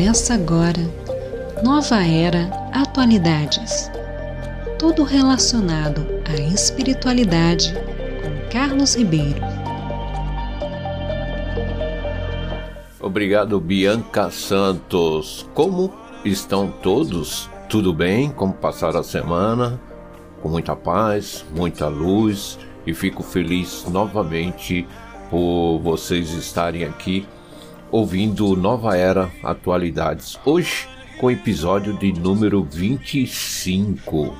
Começa agora Nova Era Atualidades. Tudo relacionado à espiritualidade com Carlos Ribeiro. Obrigado, Bianca Santos. Como estão todos? Tudo bem? Como passaram a semana? Com muita paz, muita luz e fico feliz novamente por vocês estarem aqui ouvindo Nova Era Atualidades. Hoje, com o episódio de número 25.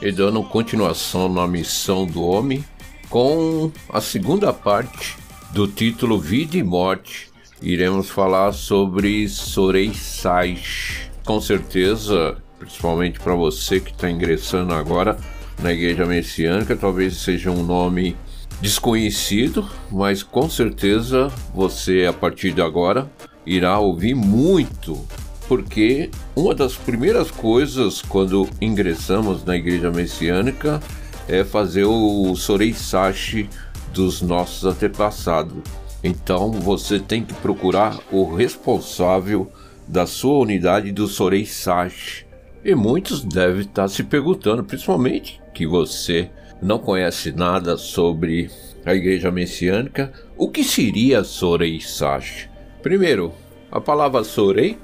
E dando continuação na missão do homem, com a segunda parte do título Vida e Morte, iremos falar sobre Sorei Saish. Com certeza, principalmente para você que está ingressando agora na Igreja Messiânica, talvez seja um nome desconhecido, mas com certeza você a partir de agora irá ouvir muito, porque uma das primeiras coisas quando ingressamos na igreja messiânica é fazer o Sorei Sashi dos nossos antepassados. Então você tem que procurar o responsável da sua unidade do Sorei Sashi. E muitos devem estar se perguntando, principalmente que você não conhece nada sobre a igreja messiânica, o que seria Sorei Sash? Primeiro, a palavra Sorei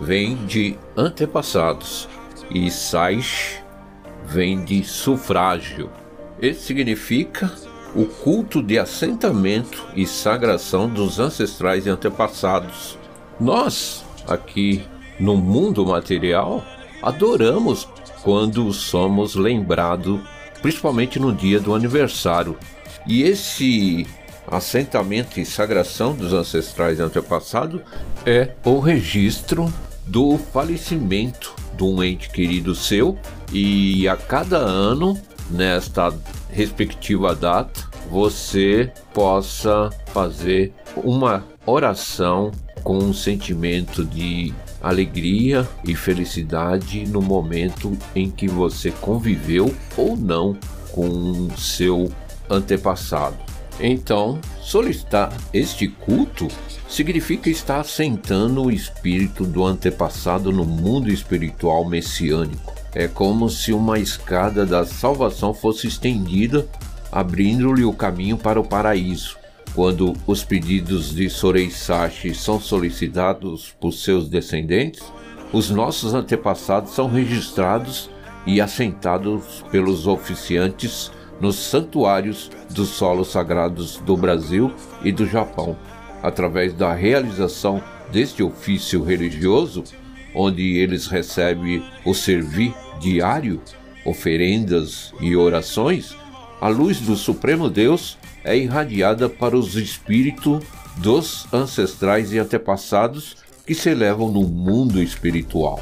vem de antepassados e Saish vem de sufrágio. Isso significa o culto de assentamento e sagração dos ancestrais e antepassados. Nós, aqui no mundo material, adoramos quando somos lembrados principalmente no dia do aniversário. E esse assentamento e sagração dos ancestrais antepassados é o registro do falecimento de um ente querido seu e a cada ano, nesta respectiva data, você possa fazer uma oração com um sentimento de alegria e felicidade no momento em que você conviveu ou não com seu antepassado. Então, solicitar este culto significa estar assentando o espírito do antepassado no mundo espiritual messiânico. É como se uma escada da salvação fosse estendida, abrindo-lhe o caminho para o paraíso. Quando os pedidos de Sorei Sashi são solicitados por seus descendentes, os nossos antepassados são registrados e assentados pelos oficiantes nos santuários dos solos sagrados do Brasil e do Japão. Através da realização deste ofício religioso, onde eles recebem o servir diário, oferendas e orações, a luz do Supremo Deus é irradiada para os espíritos dos ancestrais e antepassados que se elevam no mundo espiritual.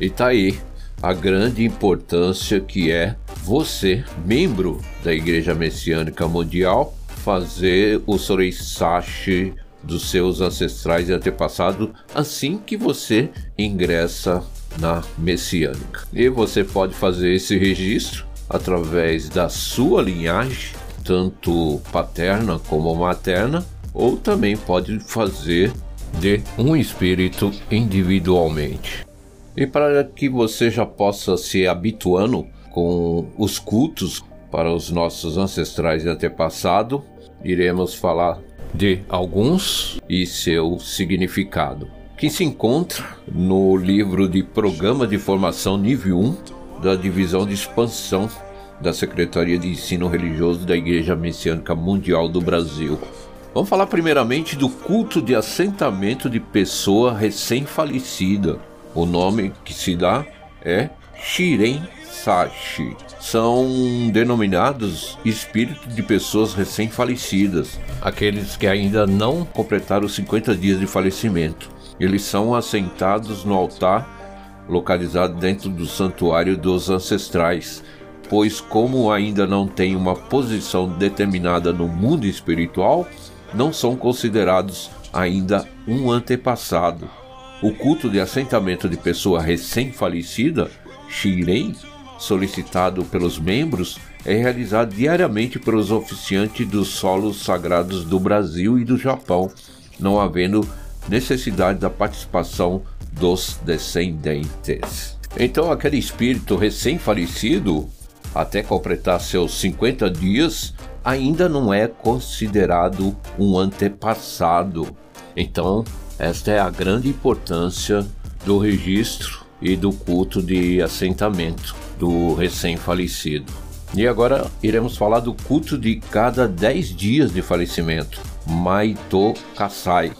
E tá aí a grande importância que é você, membro da Igreja Messiânica Mundial, fazer o Soreisashi dos seus ancestrais e antepassados assim que você ingressa na Messiânica. E você pode fazer esse registro através da sua linhagem, tanto paterna como materna, ou também pode fazer de um espírito individualmente. E para que você já possa se habituando com os cultos para os nossos ancestrais e antepassados, iremos falar de alguns e seu significado, que se encontra no livro de Programa de Formação Nível 1 da Divisão de Expansão da Secretaria de Ensino Religioso da Igreja Messiânica Mundial do Brasil. Vamos falar primeiramente do culto de assentamento de pessoa recém-falecida. O nome que se dá é Shiren Sashi. São denominados espíritos de pessoas recém-falecidas, aqueles que ainda não completaram os 50 dias de falecimento. Eles são assentados no altar localizado dentro do santuário dos ancestrais, pois, como ainda não têm uma posição determinada no mundo espiritual, não são considerados ainda um antepassado. O culto de assentamento de pessoa recém-falecida, Shirei, solicitado pelos membros, é realizado diariamente pelos oficiantes dos solos sagrados do Brasil e do Japão, não havendo necessidade da participação dos descendentes. Então, aquele espírito recém-falecido, até completar seus 50 dias, ainda não é considerado um antepassado. Então, esta é a grande importância do registro e do culto de assentamento do recém-falecido. E agora iremos falar do culto de cada 10 dias de falecimento, Maito Kasai.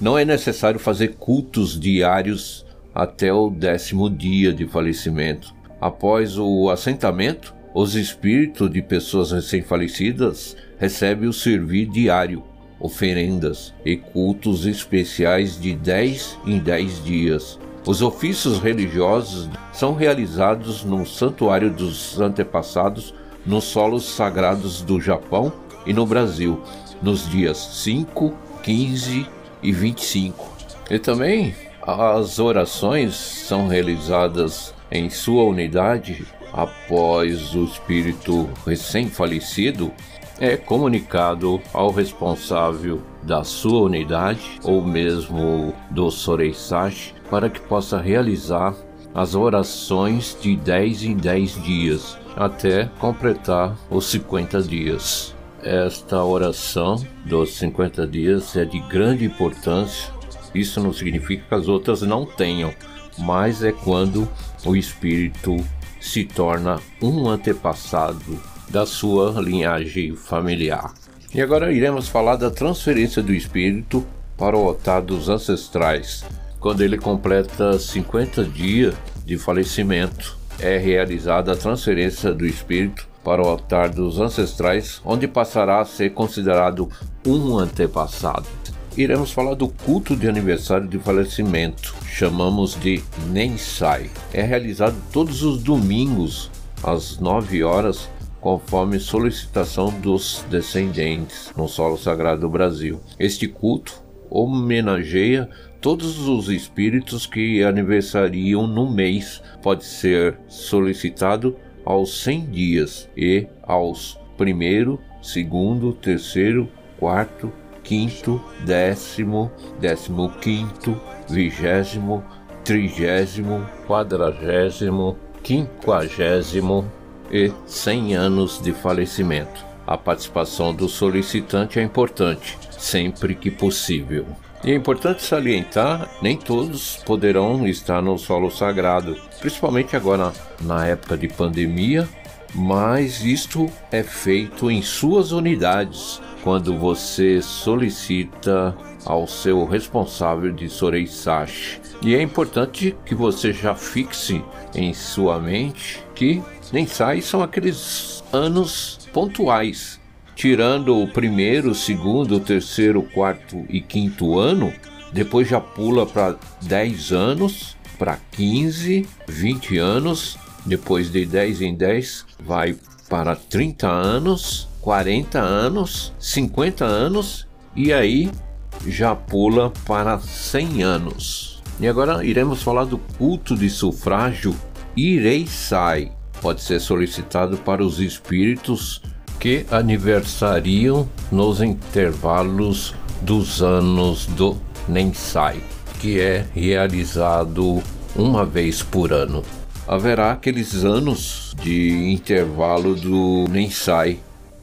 Não é necessário fazer cultos diários até o décimo dia de falecimento. Após o assentamento, os espíritos de pessoas recém-falecidas recebem o servir diário, oferendas e cultos especiais de 10 em 10 dias. Os ofícios religiosos são realizados no Santuário dos Antepassados nos solos sagrados do Japão e no Brasil, nos dias 5, 15 e 25. E também as orações são realizadas em sua unidade após o espírito recém-falecido é comunicado ao responsável da sua unidade ou mesmo do Soreisashi para que possa realizar as orações de 10 em 10 dias até completar os 50 dias. Esta oração dos 50 dias é de grande importância. Isso não significa que as outras não tenham, mas é quando o espírito se torna um antepassado da sua linhagem familiar. E agora iremos falar da transferência do espírito para o altar dos ancestrais, quando ele completa 50 dias de falecimento é realizada a transferência do espírito para o altar dos ancestrais, onde passará a ser considerado um antepassado. Iremos falar do culto de aniversário de falecimento, chamamos de Nensai. É realizado todos os domingos às 9 horas, conforme solicitação dos descendentes no solo sagrado do Brasil. Este culto homenageia todos os espíritos que aniversariam no mês. Pode ser solicitado aos 100 dias e aos primeiro, segundo, terceiro, quarto, quinto, décimo, décimo quinto, vigésimo, trigésimo, quadragésimo, quinquagésimo e 100 anos de falecimento. A participação do solicitante é importante, sempre que possível. E é importante salientar, nem todos poderão estar no solo sagrado, principalmente agora na época de pandemia, mas isto é feito em suas unidades, quando você solicita ao seu responsável de Soreisashi. E é importante que você já fixe em sua mente que nem sai são aqueles anos pontuais tirando o primeiro, segundo, terceiro, quarto e quinto ano, depois já pula para 10 anos, para 15, 20 anos, depois de 10 em 10 vai para 30 anos, 40 anos, 50 anos e aí já pula para 100 anos. E agora iremos falar do culto de sufrágio Ireisai. Pode ser solicitado para os espíritos que aniversariam nos intervalos dos anos do Nensai, que é realizado uma vez por ano. Haverá aqueles anos de intervalo do Nensai,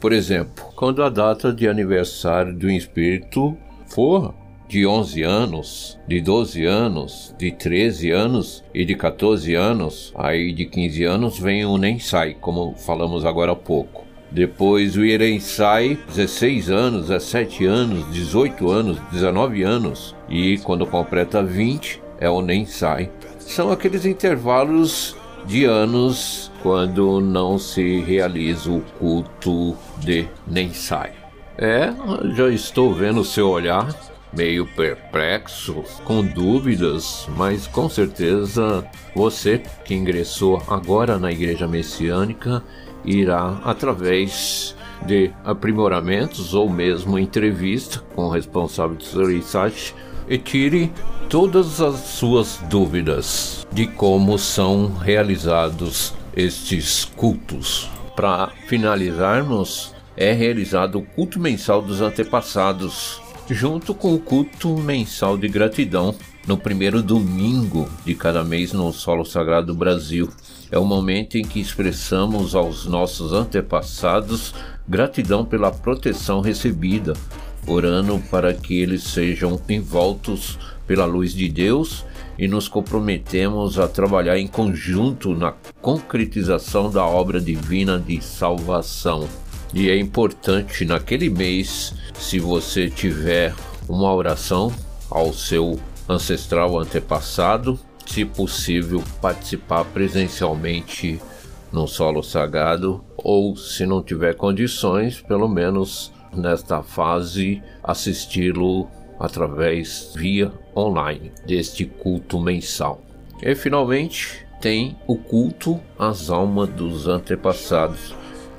por exemplo, quando a data de aniversário do espírito for de 11 anos, de 12 anos, de 13 anos e de 14 anos, aí de 15 anos vem o Nensai, como falamos agora há pouco. Depois o Irensai, 16 anos, 17 anos, 18 anos, 19 anos. E quando completa 20, é o Nensai. São aqueles intervalos de anos quando não se realiza o culto de Nensai. É, já estou vendo seu olhar meio perplexo, com dúvidas, mas com certeza você que ingressou agora na Igreja Messiânica irá, através de aprimoramentos ou mesmo entrevista com o responsável do research, e tire todas as suas dúvidas de como são realizados estes cultos. Para finalizarmos, é realizado o culto mensal dos antepassados, junto com o culto mensal de gratidão no primeiro domingo de cada mês no Solo Sagrado do Brasil. É o momento em que expressamos aos nossos antepassados gratidão pela proteção recebida, orando para que eles sejam envoltos pela luz de Deus e nos comprometemos a trabalhar em conjunto na concretização da obra divina de salvação. E é importante naquele mês se você tiver uma oração ao seu ancestral antepassado, se possível, participar presencialmente no solo sagrado, ou se não tiver condições, pelo menos nesta fase, assisti-lo através via online deste culto mensal. E finalmente tem o culto às almas dos antepassados,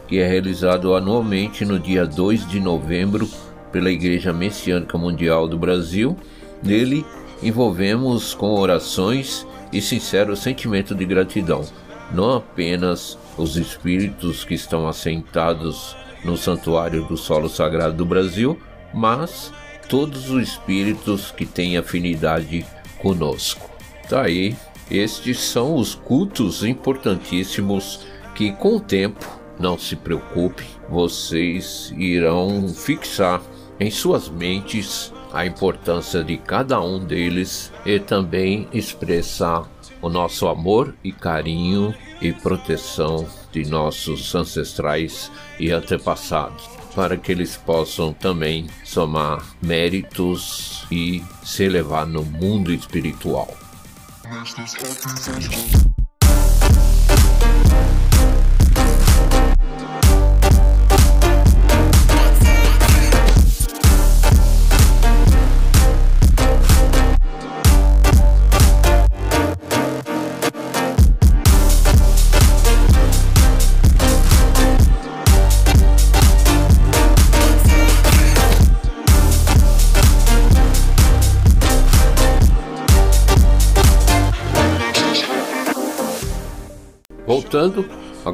que é realizado anualmente no dia 2 de novembro pela Igreja Messiânica Mundial do Brasil. Nele, envolvemos com orações e sincero sentimento de gratidão, não apenas os espíritos que estão assentados no Santuário do Solo Sagrado do Brasil, mas todos os espíritos que têm afinidade conosco. Tá aí, estes são os cultos importantíssimos que com o tempo, não se preocupe, vocês irão fixar em suas mentes a importância de cada um deles e também expressar o nosso amor e carinho e proteção de nossos ancestrais e antepassados, para que eles possam também somar méritos e se elevar no mundo espiritual.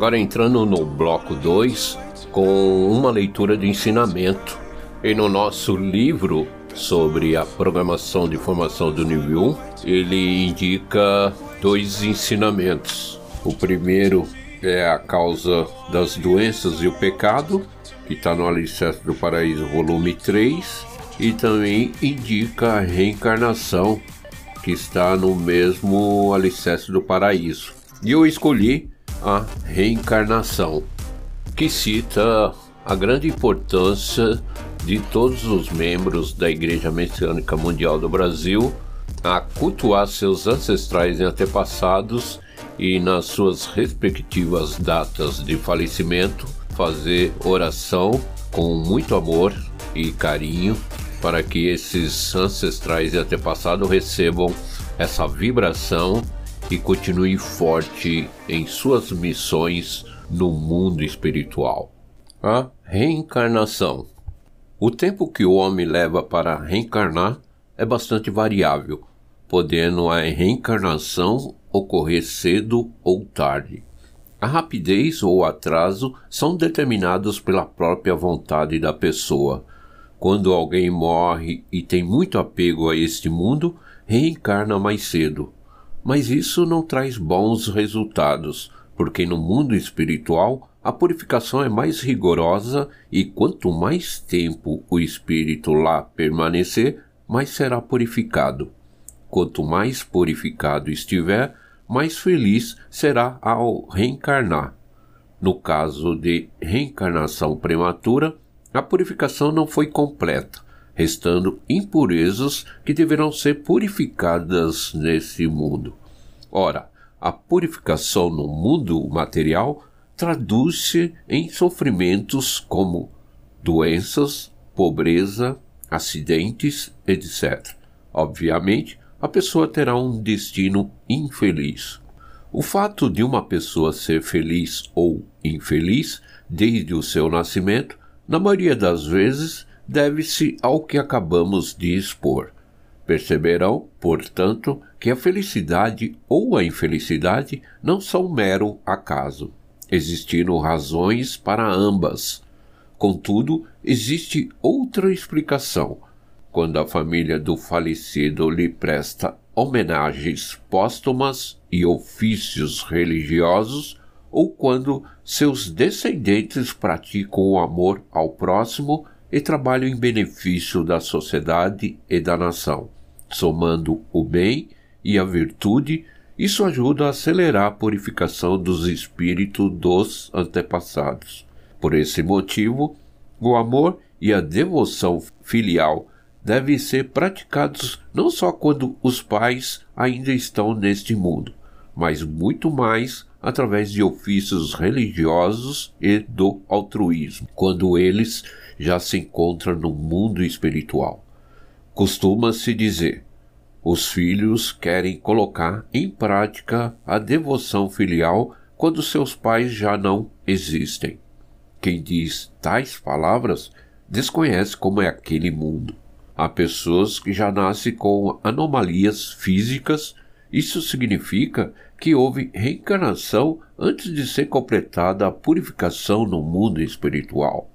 Agora entrando no bloco 2, com uma leitura de ensinamento. E no nosso livro sobre a programação de formação do nível 1, ele indica dois ensinamentos. O primeiro é a causa das doenças e o pecado, que está no Alicerce do Paraíso, volume 3, e também indica a reencarnação, que está no mesmo Alicerce do Paraíso. E eu escolhi a reencarnação, que cita a grande importância de todos os membros da Igreja Messiânica Mundial do Brasil a cultuar seus ancestrais e antepassados e, nas suas respectivas datas de falecimento, fazer oração com muito amor e carinho para que esses ancestrais e antepassados recebam essa vibração e continue forte em suas missões no mundo espiritual. A reencarnação. O tempo que o homem leva para reencarnar é bastante variável, podendo a reencarnação ocorrer cedo ou tarde. A rapidez ou atraso são determinados pela própria vontade da pessoa. Quando alguém morre e tem muito apego a este mundo, reencarna mais cedo. Mas isso não traz bons resultados, porque no mundo espiritual a purificação é mais rigorosa e quanto mais tempo o espírito lá permanecer, mais será purificado. Quanto mais purificado estiver, mais feliz será ao reencarnar. No caso de reencarnação prematura, a purificação não foi completa, restando impurezas que deverão ser purificadas nesse mundo. Ora, a purificação no mundo material traduz-se em sofrimentos como doenças, pobreza, acidentes, etc. Obviamente, a pessoa terá um destino infeliz. O fato de uma pessoa ser feliz ou infeliz desde o seu nascimento, na maioria das vezes, deve-se ao que acabamos de expor. Perceberão, portanto, que a felicidade ou a infelicidade não são mero acaso, existindo razões para ambas. Contudo, existe outra explicação. quando a família do falecido lhe presta homenagens póstumas e ofícios religiosos, ou quando seus descendentes praticam o amor ao próximo e trabalham em benefício da sociedade e da nação, somando o bem e a virtude. Isso ajuda a acelerar a purificação dos espíritos dos antepassados. Por esse motivo, o amor e a devoção filial devem ser praticados não só quando os pais ainda estão neste mundo, mas muito mais através de ofícios religiosos e do altruísmo, quando eles já se encontram no mundo espiritual. Costuma-se dizer: os filhos querem colocar em prática a devoção filial quando seus pais já não existem. Quem diz tais palavras desconhece como é aquele mundo. Há pessoas que já nascem com anomalias físicas. Isso significa que houve reencarnação antes de ser completada a purificação no mundo espiritual.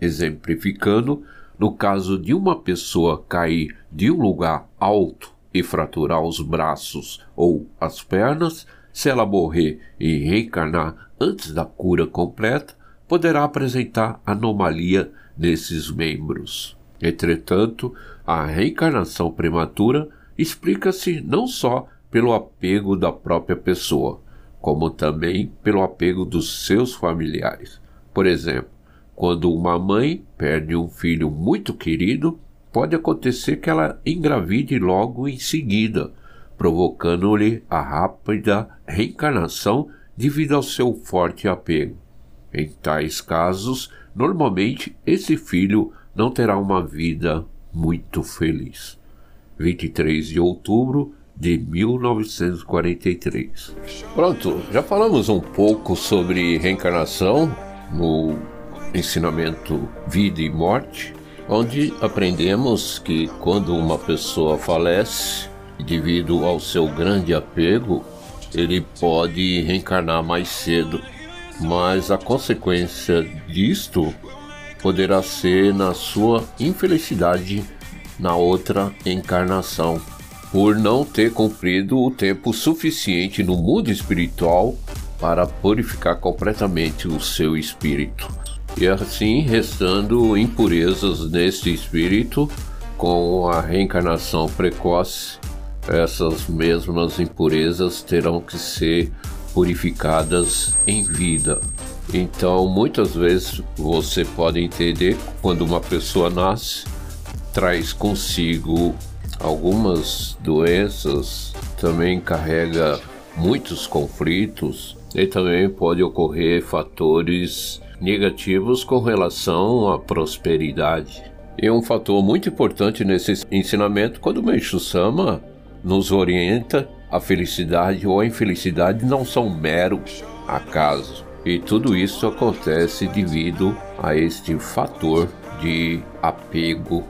Exemplificando, no caso de uma pessoa cair de um lugar alto e fraturar os braços ou as pernas, se ela morrer e reencarnar antes da cura completa, poderá apresentar anomalia nesses membros. Entretanto, a reencarnação prematura explica-se não só pelo apego da própria pessoa, como também pelo apego dos seus familiares. Por exemplo, quando uma mãe perde um filho muito querido, pode acontecer que ela engravide logo em seguida, provocando-lhe a rápida reencarnação devido ao seu forte apego. Em tais casos, normalmente esse filho não terá uma vida muito feliz. 23 de outubro de 1943. Pronto, já falamos um pouco sobre reencarnação no ensinamento Vida e Morte, onde aprendemos que quando uma pessoa falece, devido ao seu grande apego, ele pode reencarnar mais cedo. Mas a consequência disto poderá ser na sua infelicidade na outra encarnação, por não ter cumprido o tempo suficiente no mundo espiritual para purificar completamente o seu espírito. E assim, restando impurezas neste espírito, com a reencarnação precoce, essas mesmas impurezas terão que ser purificadas em vida. Então, muitas vezes você pode entender quando uma pessoa nasce, traz consigo algumas doenças, também carrega muitos conflitos e também pode ocorrer fatores negativos com relação à prosperidade. E um fator muito importante nesse ensinamento, quando o Meixo Sama nos orienta, a felicidade ou a infelicidade não são mero acaso. E tudo isso acontece devido a este fator de apego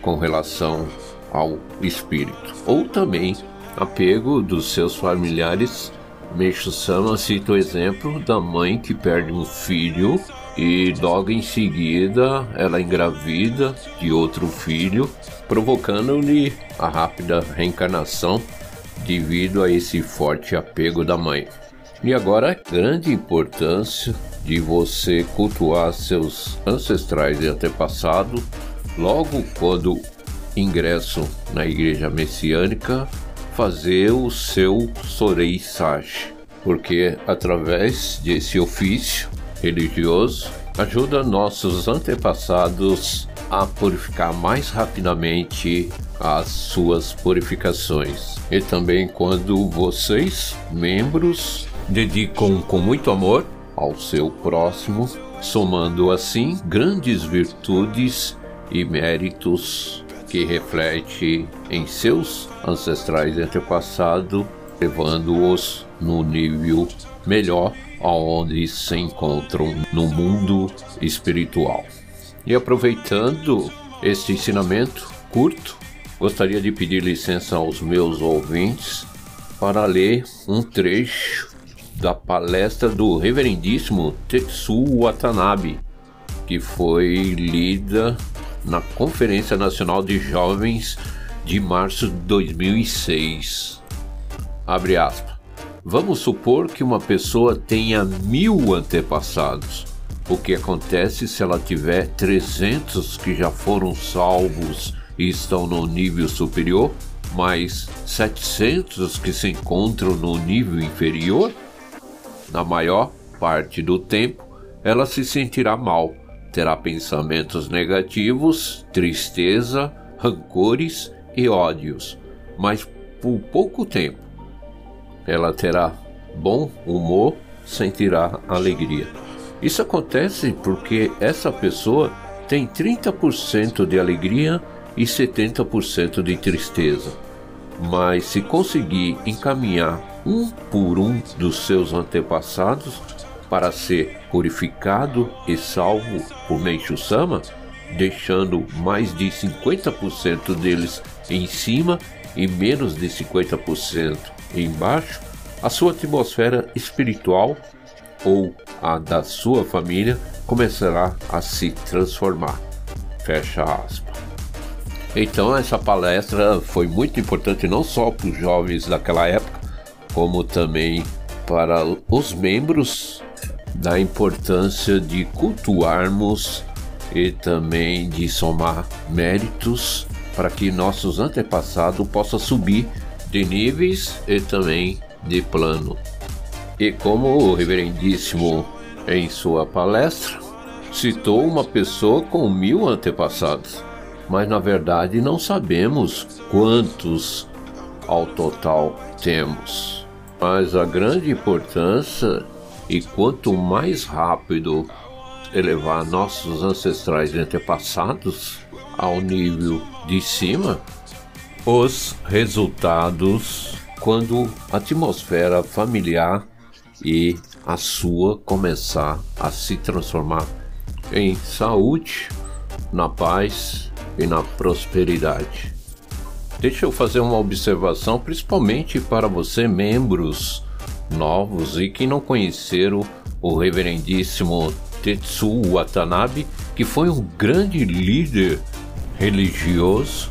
com relação ao espírito, ou também apego dos seus familiares. Meixo Sama cita o exemplo da mãe que perde um filho e logo em seguida ela engravida de outro filho, provocando-lhe a rápida reencarnação devido a esse forte apego da mãe. E agora a grande importância de você cultuar seus ancestrais e antepassados logo quando ingresso na igreja messiânica, fazer o seu Sorei Sage, porque através desse ofício religioso ajuda nossos antepassados a purificar mais rapidamente as suas purificações. E também quando vocês, membros dedicam com muito amor ao seu próximo, somando assim grandes virtudes e méritos que reflete em seus ancestrais antepassados, levando-os no nível melhor aonde se encontram no mundo espiritual. E aproveitando este ensinamento curto, gostaria de pedir licença aos meus ouvintes para ler um trecho da palestra do reverendíssimo Tetsu Watanabe, que foi lida na Conferência Nacional de Jovens de março de 2006. Abre aspas. Vamos supor que uma pessoa tenha mil antepassados. O que acontece se ela tiver 300 que já foram salvos e estão no nível superior, mais 700 que se encontram no nível inferior? Na maior parte do tempo, ela se sentirá mal, terá pensamentos negativos, tristeza, rancores e ódios, mas por pouco tempo. Ela terá bom humor, sentirá alegria. Isso acontece porque essa pessoa tem 30% de alegria e 70% de tristeza. Mas se conseguir encaminhar um por um dos seus antepassados para ser purificado e salvo por Meishu Sama, deixando mais de 50% deles em cima e menos de 50% embaixo, a sua atmosfera espiritual ou a da sua família começará a se transformar. Fecha aspas. Então essa palestra foi muito importante não só para os jovens daquela época, como também para os membros da importância de cultuarmos e também de somar méritos para que nossos antepassados possam subir de níveis e também de plano. E como o reverendíssimo em sua palestra citou uma pessoa com mil antepassados, mas na verdade não sabemos quantos ao total temos. Mas a grande importância e quanto mais rápido elevar nossos ancestrais e antepassados ao nível de cima, os resultados quando a atmosfera familiar e a sua começar a se transformar em saúde, na paz e na prosperidade. Deixa eu fazer uma observação, principalmente para você, membros novos e que não conheceram o reverendíssimo Tetsu Watanabe, que foi um grande líder religioso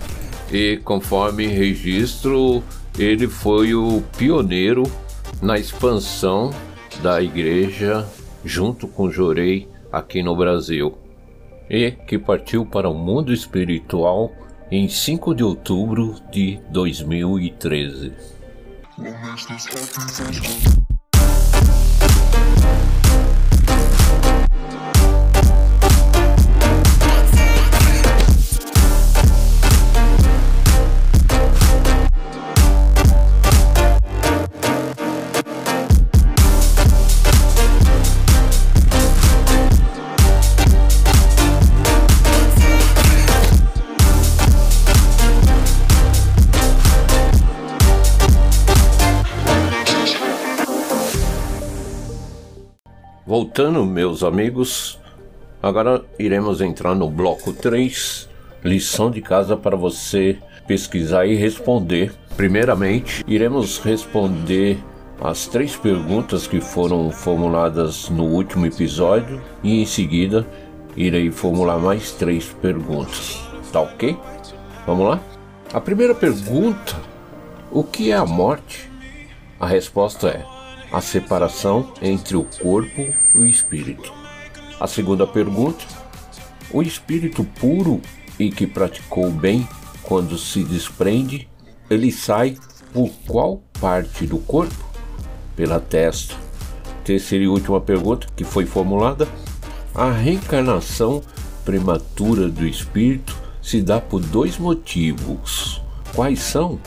e, conforme registro, ele foi o pioneiro na expansão da igreja junto com Jorei aqui no Brasil e que partiu para o mundo espiritual em 5 de outubro de 2013. What makes this happy, Voltando, meus amigos, agora iremos entrar no bloco 3, lição de casa para você pesquisar e responder. Primeiramente, iremos responder as três perguntas que foram formuladas no último episódio e em seguida irei formular mais três perguntas. Tá ok? Vamos lá? A primeira pergunta: O que é a morte? A resposta é a separação entre o corpo e o espírito. A segunda pergunta: o espírito puro e que praticou o bem, quando se desprende, ele sai por qual parte do corpo? Pela testa. Terceira e última pergunta que foi formulada: a reencarnação prematura do espírito se dá por dois motivos. Quais são?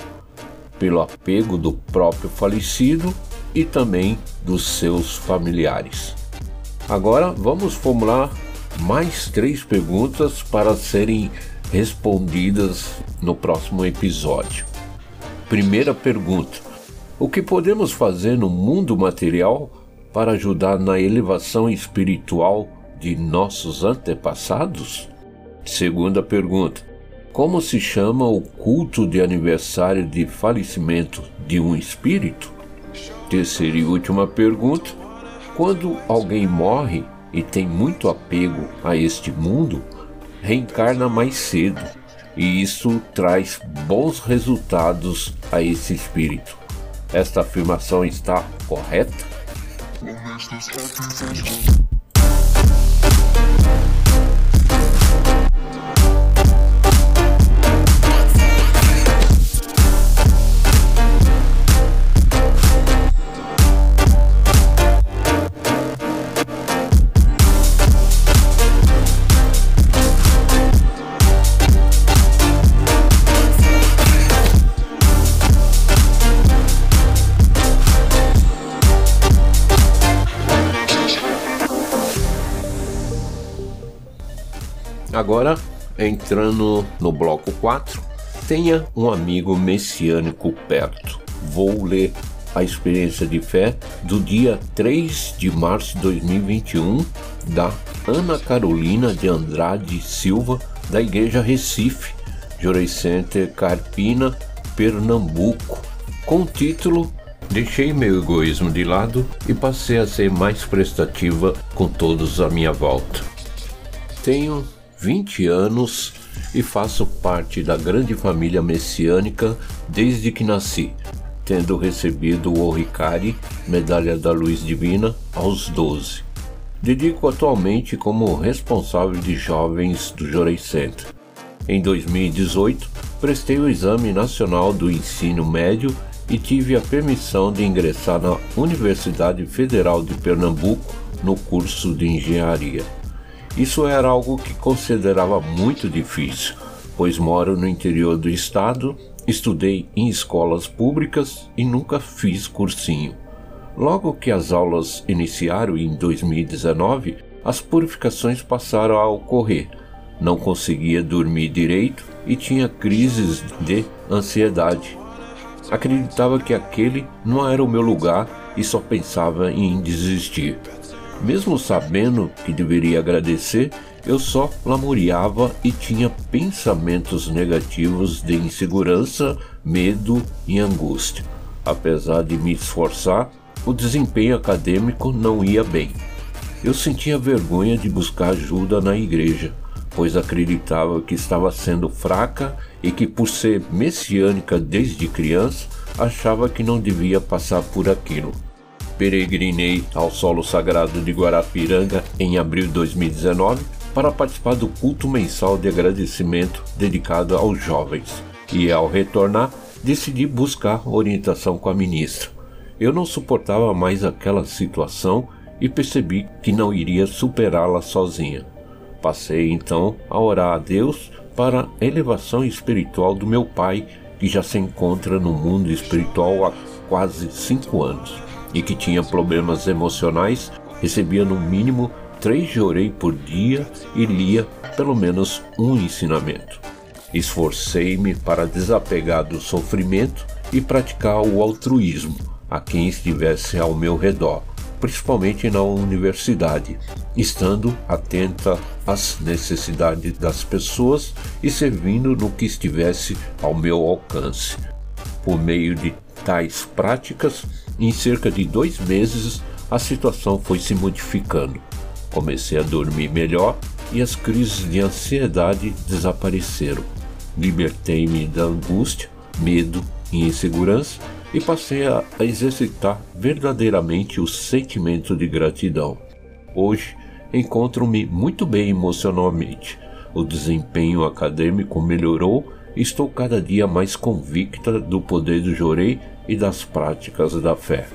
Pelo apego do próprio falecido e também dos seus familiares. Agora vamos formular mais três perguntas para serem respondidas no próximo episódio. Primeira pergunta: O que podemos fazer no mundo material para ajudar na elevação espiritual de nossos antepassados? Segunda pergunta: Como se chama o culto de aniversário de falecimento de um espírito? Terceira e última pergunta: quando alguém morre e tem muito apego a este mundo, reencarna mais cedo e isso traz bons resultados a esse espírito. Esta afirmação está correta? Agora, entrando no bloco 4, tenha um amigo messiânico perto. Vou ler a experiência de fé do dia 3 de março de 2021 da Ana Carolina de Andrade Silva, da Igreja Recife, Jurei Center Carpina, Pernambuco, com o título Deixei meu egoísmo de lado e passei a ser mais prestativa com todos à minha volta. Tenho 20 anos e faço parte da grande família messiânica desde que nasci, tendo recebido o Oricari, Medalha da Luz Divina, aos 12. Dedico atualmente como responsável de jovens do Jorei Center. Em 2018, prestei o Exame Nacional do Ensino Médio e tive a permissão de ingressar na Universidade Federal de Pernambuco no curso de Engenharia. Isso era algo que considerava muito difícil, pois moro no interior do estado, estudei em escolas públicas e nunca fiz cursinho. Logo que as aulas iniciaram em 2019, as purificações passaram a ocorrer. Não conseguia dormir direito e tinha crises de ansiedade. Acreditava que aquele não era o meu lugar e só pensava em desistir. Mesmo sabendo que deveria agradecer, eu só lamuriava e tinha pensamentos negativos de insegurança, medo e angústia. Apesar de me esforçar, o desempenho acadêmico não ia bem. Eu sentia vergonha de buscar ajuda na igreja, pois acreditava que estava sendo fraca e que, por ser messiânica desde criança, achava que não devia passar por aquilo peregrinei ao solo sagrado de Guarapiranga em abril de 2019 para participar do culto mensal de agradecimento dedicado aos jovens. E ao retornar, decidi buscar orientação com a ministra. Eu não suportava mais aquela situação e percebi que não iria superá-la sozinha. Passei então a orar a Deus para a elevação espiritual do meu pai, que já se encontra no mundo espiritual há quase cinco anos e que tinha problemas emocionais, recebia no mínimo três jorei por dia e lia pelo menos um ensinamento. Esforcei-me para desapegar do sofrimento e praticar o altruísmo a quem estivesse ao meu redor, principalmente na universidade, estando atenta às necessidades das pessoas e servindo no que estivesse ao meu alcance. Por meio de tais práticas, em cerca de dois meses, a situação foi se modificando. Comecei a dormir melhor e as crises de ansiedade desapareceram. Libertei-me da angústia, medo e insegurança e passei a exercitar verdadeiramente o sentimento de gratidão. Hoje, encontro-me muito bem emocionalmente. O desempenho acadêmico melhorou estou cada dia mais convicta do poder do Jorei e das práticas da fé.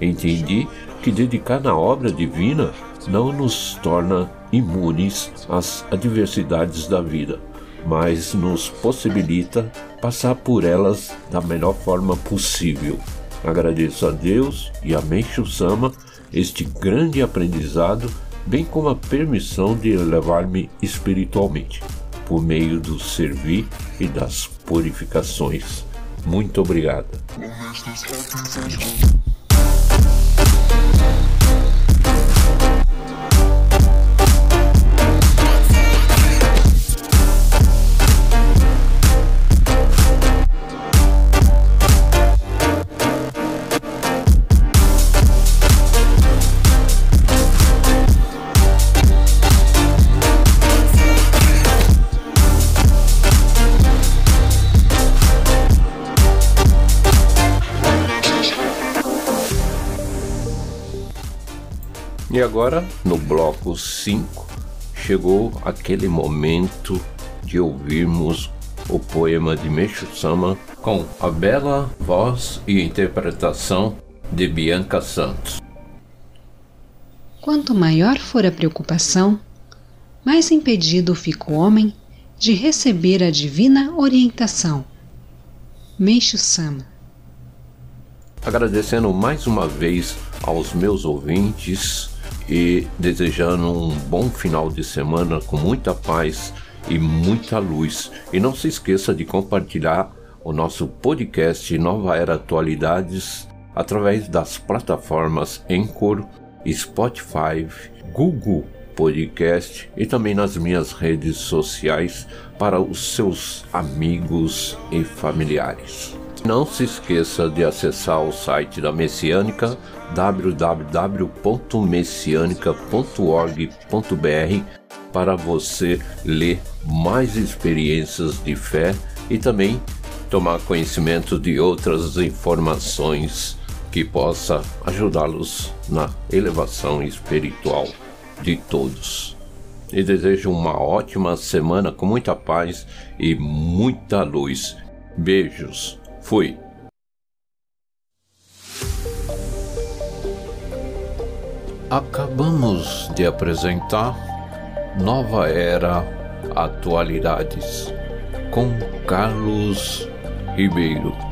Entendi que dedicar na obra divina não nos torna imunes às adversidades da vida, mas nos possibilita passar por elas da melhor forma possível. Agradeço a Deus e a Meixo Sama este grande aprendizado, bem como a permissão de elevar-me espiritualmente, por meio do servir e das purificações. Muito obrigada. E agora, no bloco 5, chegou aquele momento de ouvirmos o poema de Meixo Sama com a bela voz e interpretação de Bianca Santos. Quanto maior for a preocupação, mais impedido fica o homem de receber a divina orientação. Meixo Sama. Agradecendo mais uma vez aos meus ouvintes e desejando um bom final de semana com muita paz e muita luz. E não se esqueça de compartilhar o nosso podcast Nova Era Atualidades através das plataformas Anchor, Spotify, Google Podcast e também nas minhas redes sociais para os seus amigos e familiares. Não se esqueça de acessar o site da Messiânica www.messianica.org.br para você ler mais experiências de fé e também tomar conhecimento de outras informações que possa ajudá-los na elevação espiritual de todos. E desejo uma ótima semana com muita paz e muita luz. Beijos. Fui. Acabamos de apresentar Nova Era Atualidades com Carlos Ribeiro.